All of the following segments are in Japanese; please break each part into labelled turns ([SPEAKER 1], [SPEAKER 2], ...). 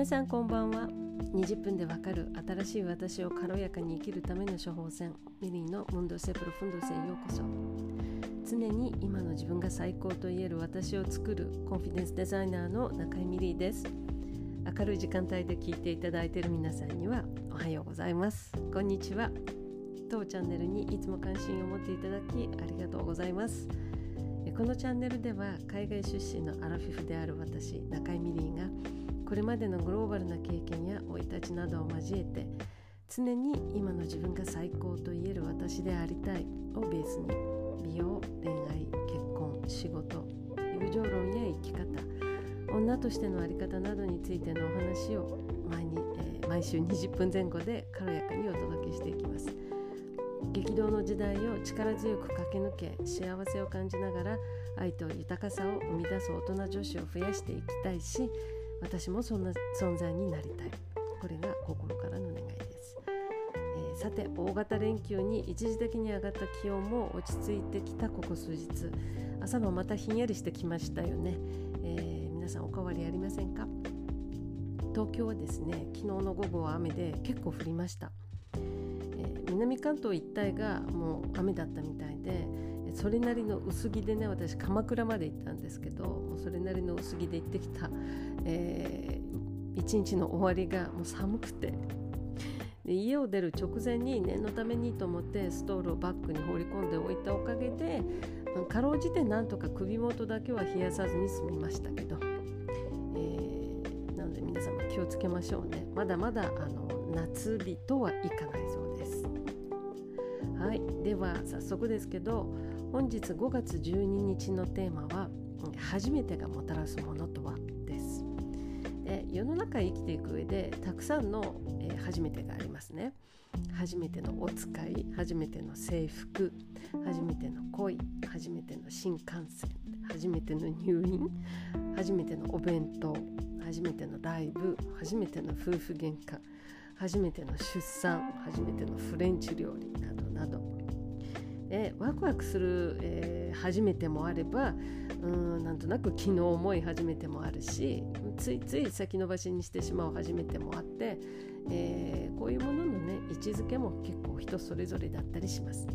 [SPEAKER 1] 皆さんこんばんは。20分でわかる新しい私を軽やかに生きるための処方箋。ミリーのムンドセプロフンドセへようこそ。常に今の自分が最高と言える私を作るコンフィデンスデザイナーの中井ミリーです。明るい時間帯で聞いていただいている皆さんにはおはようございます。こんにちは。当チャンネルにいつも関心を持っていただきありがとうございます。このチャンネルでは海外出身のアラフィフである私中井ミリーがこれまでのグローバルな経験や生い立ちなどを交えて常に今の自分が最高と言える私でありたいをベースに美容恋愛結婚仕事友情論や生き方女としての在り方などについてのお話を毎に、えー、毎週20分前後で軽やかにお届けしていきます。激動の時代を力強く駆け抜け幸せを感じながら愛と豊かさを生み出す大人女子を増やしていきたいし私もそんな存在になりたい。これが心からの願いです、えー、さて大型連休に一時的に上がった気温も落ち着いてきたここ数日。朝もまたひんやりしてきましたよね、えー、皆さんお変わりありませんか？東京はですね昨日の午後は雨で結構降りました、えー、南関東一帯がもう雨だったみたいでそれなりの薄着でね私鎌倉まで行ったんですけどもうそれなりの薄着で行ってきた、えー、一日の終わりがもう寒くて。で家を出る直前に念のためにと思ってストールをバッグに放り込んでおいたおかげでかろうじてなんとか首元だけは冷やさずに済みましたけど、えー、なので皆様気をつけましょうね。まだまだあの夏日とはいかないそうです。はい。では早速ですけど本日5月12日のテーマは「初めてがもたらすものとは?」です。で世の中生きていく上でたくさんの、えー、初めてがありますね。初めてのお使い初めての制服初めての恋初めての新幹線初めての入院初めてのお弁当初めてのライブ初めての夫婦喧嘩初めての出産初めてのフレンチ料理などなど。えワクワクする、えー、初めてもあればうんなんとなく気の重い初めてもあるしついつい先延ばしにしてしまう初めてもあって、えー、こういうもののね位置づけも結構人それぞれだったりします。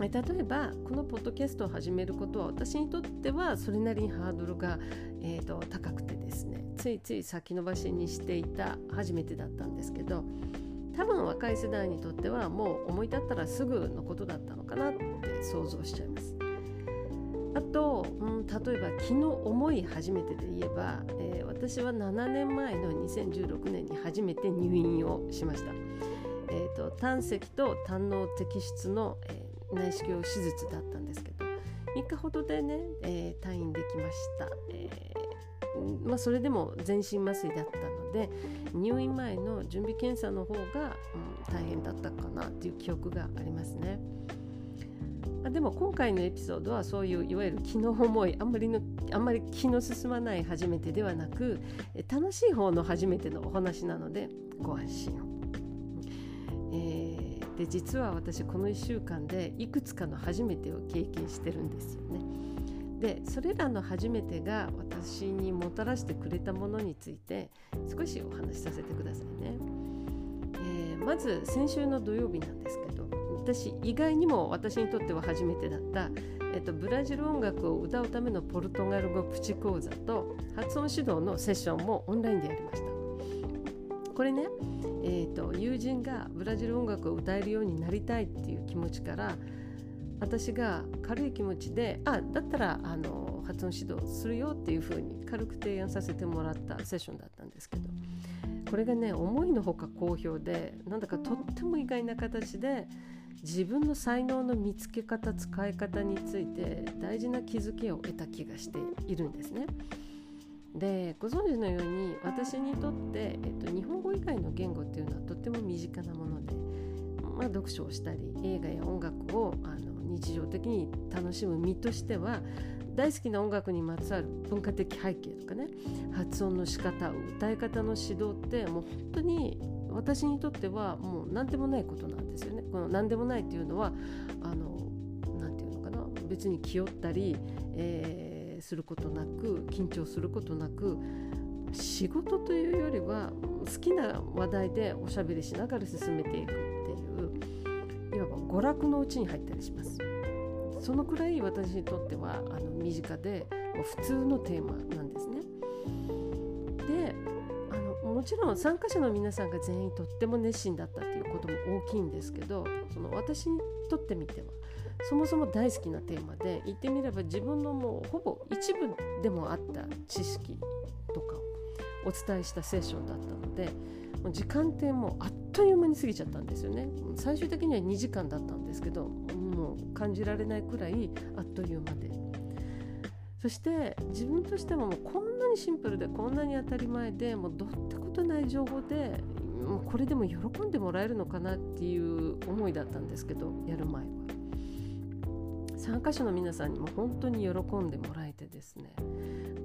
[SPEAKER 1] 例えばこのポッドキャストを始めることは私にとってはそれなりにハードルが、えーと高くてですねついつい先延ばしにしていた初めてだったんですけど多分若い世代にとってはもう思い立ったらすぐのことだったのかなって想像しちゃいます。あと、うん、例えば気の重い初めてで言えば、えー、私は7年前の2016年に初めて入院をしました。えーと、胆石と胆の摘出の、えー、内視鏡手術だったんですけど3日ほどでね、えー、退院できました。えーまあ、それでも全身麻酔だったので入院前の準備検査の方が、うん、大変だったかなっていう記憶がありますね。あでも今回のエピソードはそういういわゆる気の重いあんまりのあんまり気の進まない初めてではなく楽しい方の初めてのお話なのでご安心を。えー、で実は私この1週間でいくつかの初めてを経験してるんですよね。でそれらの初めてが私にもたらしてくれたものについて少しお話しさせてくださいね。えー、まず先週の土曜日なんですけど私意外にも私にとっては初めてだった、えーと、ブラジル音楽を歌うためのポルトガル語プチ講座と発音指導のセッションもオンラインでやりました。これね、えーと友人がブラジル音楽を歌えるようになりたいっていう気持ちから私が軽い気持ちであだったらあの発音指導するよっていう風に軽く提案させてもらったセッションだったんですけどこれがね思いのほか好評でなんだかとっても意外な形で自分の才能の見つけ方使い方について大事な気づきを得た気がしているんですね。でご存知のように私にとって、えっと、日本語以外の言語っていうのはとっても身近なもので、まあ、読書をしたり映画や音楽をあの日常的に楽しむ身としては大好きな音楽にまつわる文化的背景とかね発音の仕方歌い方の指導ってもう本当に私にとってはもう何でもないことなんですよね。この何でもないっていうのはあの何て言うのかな別に気負ったり、えー、することなく緊張することなく仕事というよりは好きな話題でおしゃべりしながら進めていくっていう娯楽のうちに入ったりします。そのくらい私にとってはあの身近でもう普通のテーマなんですね。であのもちろん参加者の皆さんが全員とっても熱心だったっていうことも大きいんですけどその私にとってみてはそもそも大好きなテーマで言ってみれば自分のもうほぼ一部でもあった知識とかをお伝えしたセッションだったのでもう時間ってもうあっという間に過ぎちゃったんですよね最終的には2時間だったんですけどもう感じられないくらいあっという間でそして自分としてももうこんなにシンプルでこんなに当たり前でもうどってことない情報でもうこれでも喜んでもらえるのかなっていう思いだったんですけどやる前は。参加者の皆さんにも本当に喜んでもらえてですね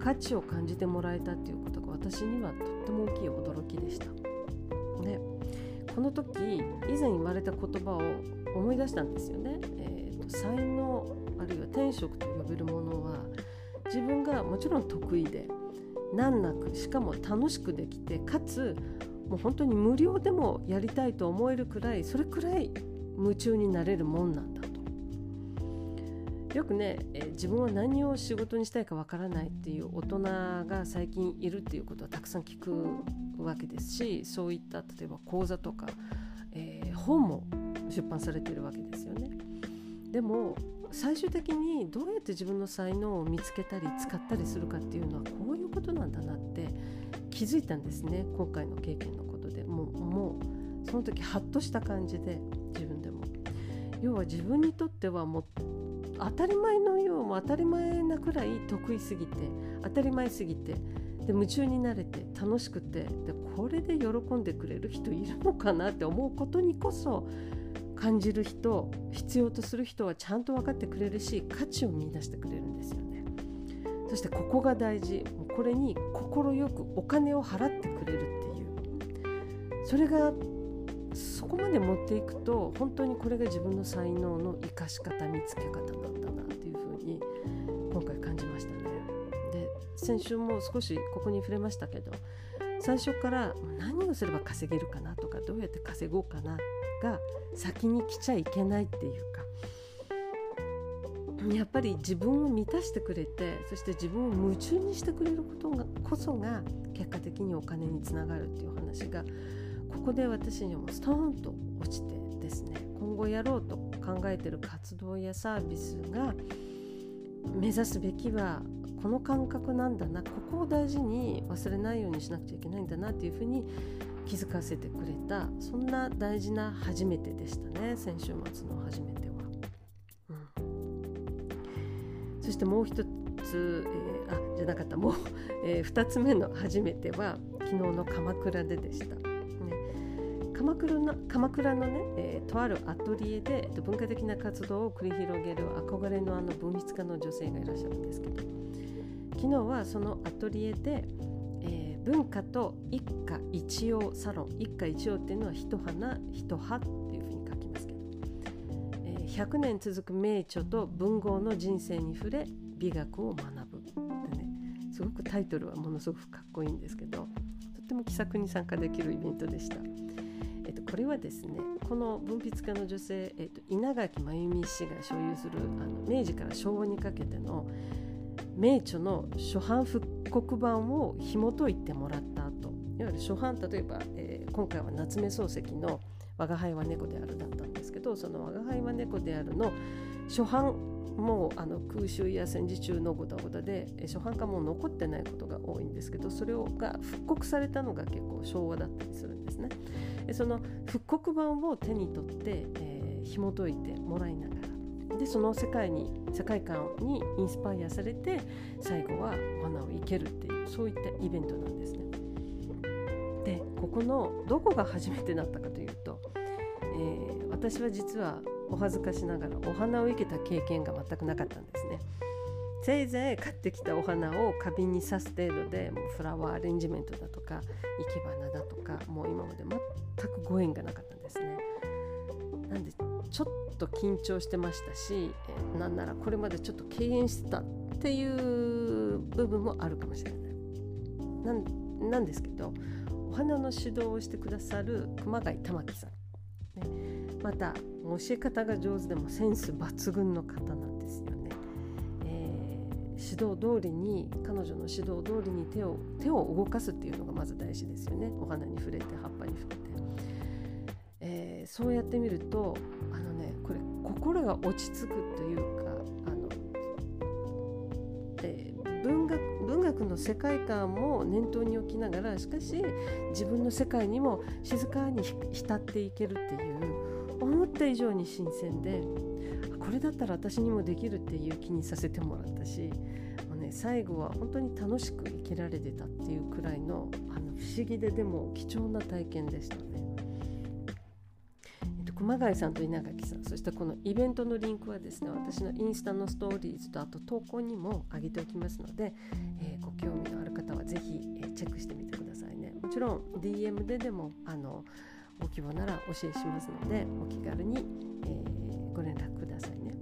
[SPEAKER 1] 価値を感じてもらえたっていうことが私にはとっても大きい驚きでした。でこの時以前言われた言葉を思い出したんですよね。えーと、才能あるいは天職と呼べるものは自分がもちろん得意で難なくしかも楽しくできてかつもう本当に無料でもやりたいと思えるくらいそれくらい夢中になれるもんなんだとよくね、えー、自分は何を仕事にしたいかわからないっていう大人が最近いるっていうことはたくさん聞くわけですしそういった例えば講座とか、えー、本も出版されているわけですよね。でも最終的にどうやって自分の才能を見つけたり使ったりするかっていうのはこういうことなんだなって気づいたんですね今回の経験のことでもうもうその時ハッとした感じで自分でも要は自分にとってはも当たり前のようも当たり前なくらい得意すぎて当たり前すぎてで夢中になれて楽しくてでこれで喜んでくれる人いるのかなって思うことにこそ感じる人必要とする人はちゃんと分かってくれるし価値を見出してくれるんですよね。そしてここが大事。これに快くお金を払ってくれるっていう。それがこまで持っていくと本当にこれが自分の才能の生かし方見つけ方なんだなっていうふうに今回感じましたね。で先週も少しここに触れましたけど最初から何をすれば稼げるかなとかどうやって稼ごうかなが先に来ちゃいけないっていうかやっぱり自分を満たしてくれてそして自分を夢中にしてくれることがこそが結果的にお金につながるっていう話がここで私にもストーンと落ちてですね今後やろうと考えてる活動やサービスが目指すべきはこの感覚なんだなここを大事に忘れないようにしなくちゃいけないんだなっていうふうに気づかせてくれたそんな大事な初めてでしたね先週末の初めては。うん、そしてもう一つ、えー、あじゃなかったもう、えー、つ目の初めては昨日の鎌倉ででした。鎌倉の鎌倉のね、えー、とあるアトリエで文化的な活動を繰り広げる憧れのあの文筆家の女性がいらっしゃるんですけど昨日はそのアトリエで、文化と一家一葉サロン一家一葉っていうのは一花一葉っていうふうに書きますけど、えー、100年続く名著と文豪の人生に触れ美学を学ぶってねすごくタイトルはものすごくかっこいいんですけどとっても気さくに参加できるイベントでした。これはですねこの文筆家の女性、えっと、稲垣真由美氏が所有するあの明治から昭和にかけての名著の初版復刻版を紐解いてもらった後いわゆる初版例えば、えー、今回は夏目漱石の「吾輩は猫である」だったんですけどその「吾輩は猫である」の初版もうあの空襲や戦時中のごたごたで初版がもう残ってないことが多いんですけどそれをが復刻されたのが結構昭和だったりするんですね。その復刻版を手に取って、えー、紐解いてもらいながらでその世界に世界観にインスパイアされて最後はお花を生けるっていうそういったイベントなんですね。でここのどこが初めてだったかというと、えー、私は実はお恥ずかしながらお花を生けた経験が全くなかったんですね。せいぜい買ってきたお花を花瓶に刺す程度でもうフラワーアレンジメントだとか生け花だとかもう今まで全くご縁がなかったんですね。なんでちょっと緊張してましたし、えなんならこれまでちょっと敬遠してたっていう部分もあるかもしれない。なんなんですけどお花の指導をしてくださる熊谷玉樹さん、ね、また教え方が上手でもセンス抜群の方なんですよね。えー、指導通りに彼女の指導通りに手を手を動かすっていうのがまず大事ですよねお花に触れて葉っぱに触れて、えー、そうやってみるとあのねこれ心が落ち着くというかあの、えー、文学文学の世界観も念頭に置きながらしかし自分の世界にも静かに浸っていけるっていうった以上に新鮮でこれだったら私にもできるっていう気にさせてもらったしもう、ね、最後は本当に楽しく生きられてたっていうくらいのあの不思議ででも貴重な体験でしたね。えっと、熊谷さんと稲垣さんそしてこのイベントのリンクはですね私のインスタのストーリーズとあと投稿にも上げておきますので、えー、ご興味のある方は是非、えー、チェックしてみてくださいね。もちろん DM ででもあのご希望ならお教えしますのでお気軽に、え、ご連絡くださいね、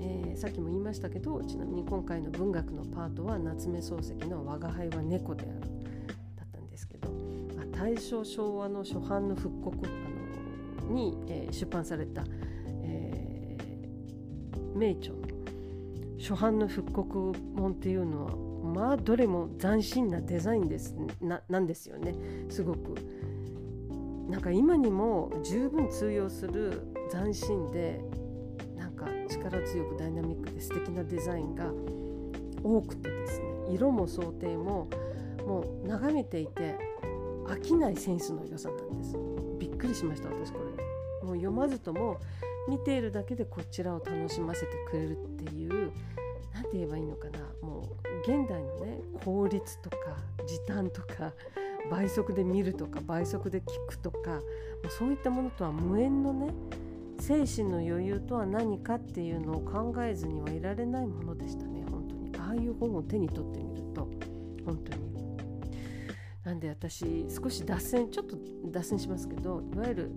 [SPEAKER 1] えー、さっきも言いましたけどちなみに今回の文学のパートは夏目漱石の「我が輩は猫である」だったんですけど、まあ、大正昭和の初版の復刻あのに、えー、出版された、えー、名著。の初版の復刻本っていうのはまあどれも斬新なデザインですななんですよね。すごく。なんか今にも十分通用する斬新でなんか力強くダイナミックで素敵なデザインが多くてですね色も想定ももう眺めていて飽きないセンスの良さなんです。びっくりしました私これ。もう読まずとも見ているだけでこちらを楽しませてくれるっていう何て言えばいいのかな。もう現代のね効率とか時短とか倍速で見るとか倍速で聞くとかそういったものとは無縁のね精神の余裕とは何かっていうのを考えずにはいられないものでしたね本当に。ああいう本を手に取ってみると本当に。なんで私少し脱線ちょっと脱線しますけどいわゆる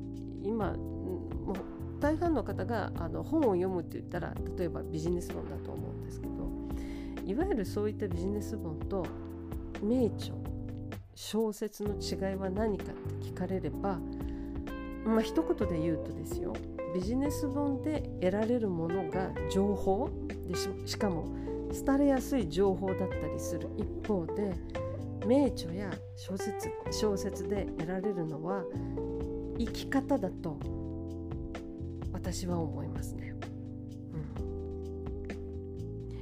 [SPEAKER 1] 今もう大半の方があの本を読むって言ったら例えばビジネス本だと思うんですけどいわゆるそういったビジネス本と名著小説の違いは何かって聞かれればまあ一言で言うとですよビジネス本で得られるものが情報でしかも廃れやすい情報だったりする一方で名著や小説小説で得られるのは生き方だと私は思いますね。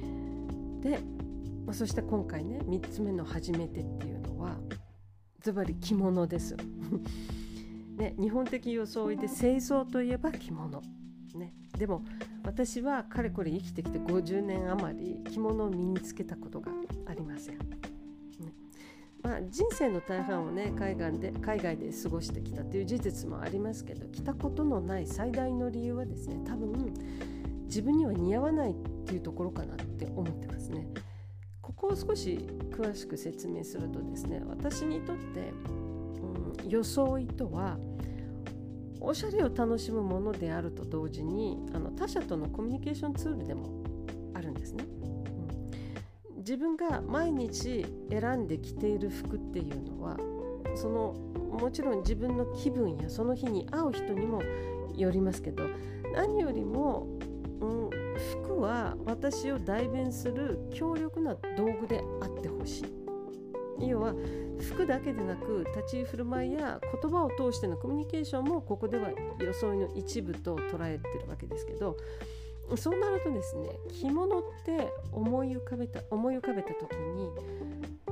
[SPEAKER 1] うん、で、まあ、そして今回ね3つ目の「初めて」っていうズバリ着物です。ね、日本的装いで清掃といえば着物。ね、でも私はかれこれ生きてきて50年余り着物を身につけたことがありません。ねまあ、人生の大半をね海外で海外で過ごしてきたという事実もありますけど着たことのない最大の理由はですね多分自分には似合わないっていうところかなって思ってますね。ここを少し詳しく説明するとですね私にとって、うん、装いとはおしゃれを楽しむものであると同時にあの他者とのコミュニケーションツールでもあるんですね。うん、自分が毎日選んで着ている服っていうのはそのもちろん自分の気分やその日に会う人にもよりますけど何よりも、うん、服は私を代弁する強力な道具であってほしい要は服だけでなく立ち居振る舞いや言葉を通してのコミュニケーションもここでは装いの一部と捉えてるわけですけどそうなるとですね着物って思い浮かべた思い浮かべた時に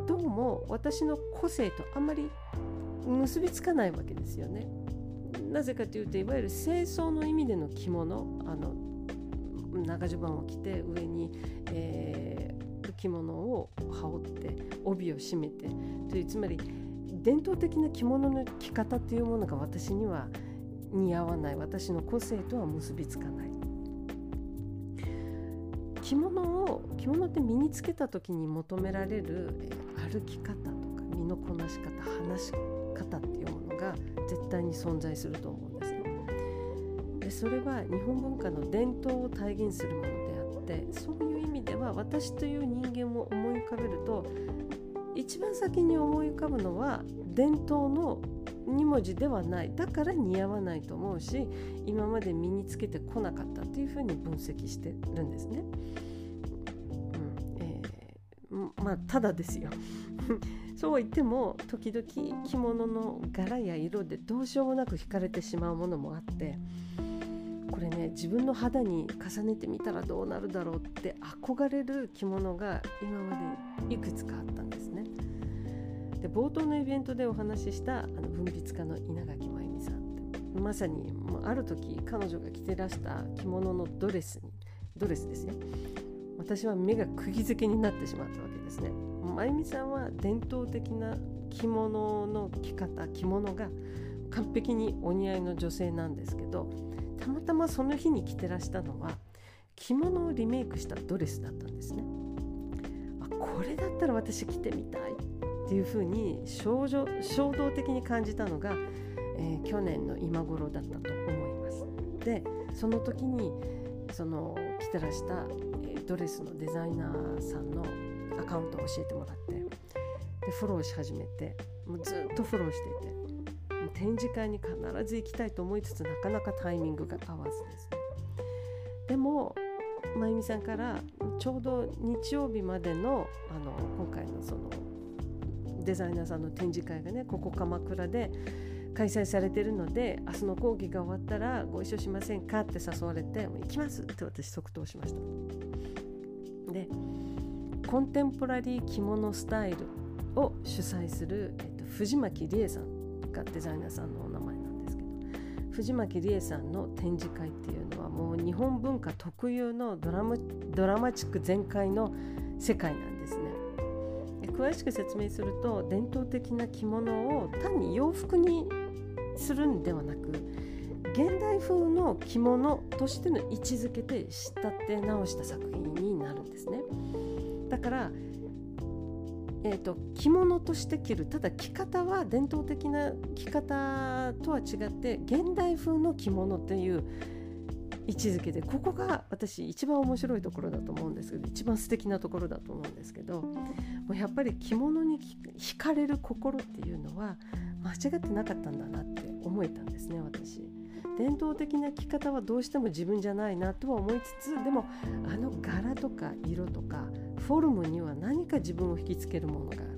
[SPEAKER 1] どうも私の個性とあんまり結びつかないわけですよね。なぜかというといわゆる清掃の意味での着物あの長襦袢を着て上に、えー、着物を羽織って帯を締めてというつまり伝統的な着物の着方というものが私には似合わない私の個性とは結びつかない着物を着物って身につけた時に求められる、歩き方とか身のこなし方話し方っていうものが絶対に存在すると思うんです。でそれは日本文化の伝統を体現するものであってそういう意味では私という人間を思い浮かべると一番先に思い浮かぶのは伝統の2文字ではない。だから似合わないと思うし今まで身につけてこなかったというふうに分析してるんですね。うん。えー、まあただですよ。そう言っても時々着物の柄や色でどうしようもなく惹かれてしまうものもあってこれね自分の肌に重ねてみたらどうなるだろうって憧れる着物が今までいくつかあったんですね。で冒頭のイベントでお話ししたあの文筆家の稲垣真由美さんまさにもうある時彼女が着てらした着物のドレスにドレスですよ私は目が釘付けになってしまったわけですね真由美さんは伝統的な着物の着方着物が完璧にお似合いの女性なんですけどたまたまその日に着てらしたのは着物をリメイクしたドレスだったんですねあこれだったら私着てみたいっていうふうに衝動的に感じたのが、えー、去年の今頃だったと思います。でその時にその着てらした、え、ドレスのデザイナーさんのアカウントを教えてもらってでフォローし始めてもうずっとフォローしていて展示会に必ず行きたいと思いつつなかなかタイミングが合わずですね。でもまゆみさんからちょうど日曜日までのあの今回のそのデザイナーさんの展示会がねここ鎌倉で開催されてるので明日の講義が終わったらご一緒しませんかって誘われて行きますって私即答しましたでコンテンポラリー着物スタイルを主催する、えっと、藤巻理恵さんがデザイナーさんのお名前なんですけど藤巻理恵さんの展示会っていうのはもう日本文化特有のドラマドラマチック全開の世界なんですね。詳しく説明すると伝統的な着物を単に洋服にするんではなく現代風の着物としての位置づけで仕立て直した作品になるんですね。だから、えーと、着物として着るただ着方は伝統的な着方とは違って現代風の着物っていう位置づけでここが私一番面白いところだと思うんですけど一番素敵なところだと思うんですけどもうやっぱり着物に惹かれる心っていうのは間違ってなかったんだなって思えたんですね私。伝統的な着方はどうしても自分じゃないなとは思いつつでもあの柄とか色とかフォルムには何か自分を引きつけるものがある。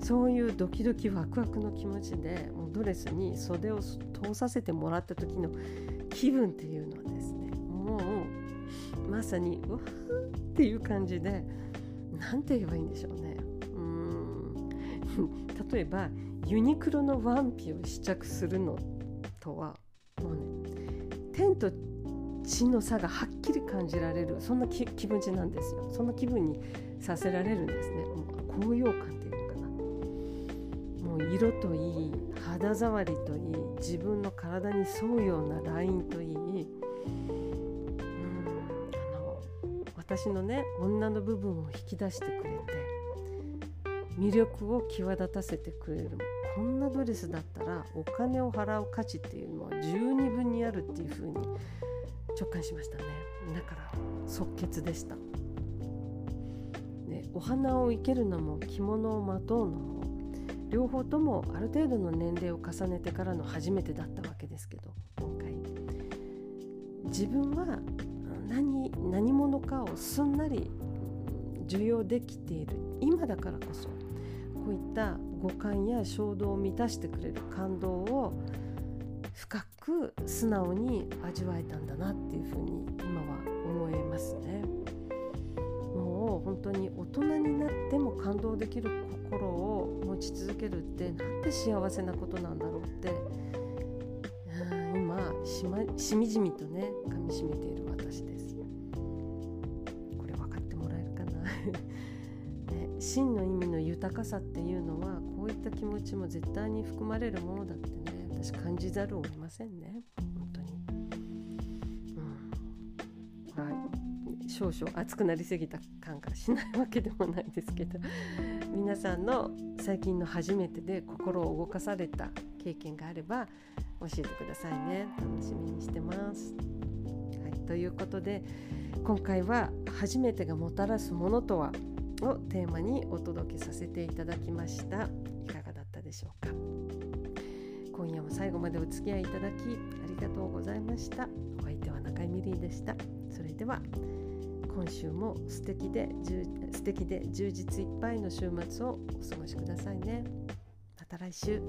[SPEAKER 1] そういうドキドキワクワクの気持ちでもうドレスに袖を通させてもらった時の気分っていうのはですねもうまさにうわーっていう感じで何て言えばいいんでしょうね。うん。例えばユニクロのワンピを試着するのとはもうね天と地の差がはっきり感じられるそんな気分値なんですよ。そんな気分にさせられるんですね。高揚感っていうのかな。もう色といい肌触りといい自分の体に沿うようなラインといい。うんあの私のね女の部分を引き出してくれて魅力を際立たせてくれる。こんなドレスだったらお金を払う価値っていうのは十二分にあるっていう風に直感しましたね。だから即決でした。でお花を生けるのも着物をまとうのも両方ともある程度の年齢を重ねてからの初めてだったわけですけど今回。自分は何何者かをすんなり受容できている。今だからこそこういった五感や衝動を満たしてくれる感動をく素直に味わえたんだなっていうふうに今は思いますね。もう本当に大人になっても感動できる心を持ち続けるってなんて幸せなことなんだろうって今し,、ま、しみじみとねかみしめている私です。これ分かってもらえるかな ね、真の意味の豊かさっていうのはこういった気持ちも絶対に含まれるものだってね私感じざるを得ませんね。本当に。うん、はい。少々熱くなりすぎた感がしないわけでもないですけど皆さんの最近の初めてで心を動かされた経験があれば教えてくださいね。楽しみにしてます。はい、ということで今回は初めてがもたらすものとは？をテーマにお届けさせていただきました。いかがだったでしょうか？今夜も最後までお付き合いいただきありがとうございました。お相手は中井美里でした。それでは今週も素敵で素敵で充実いっぱいの週末をお過ごしくださいね。また来週。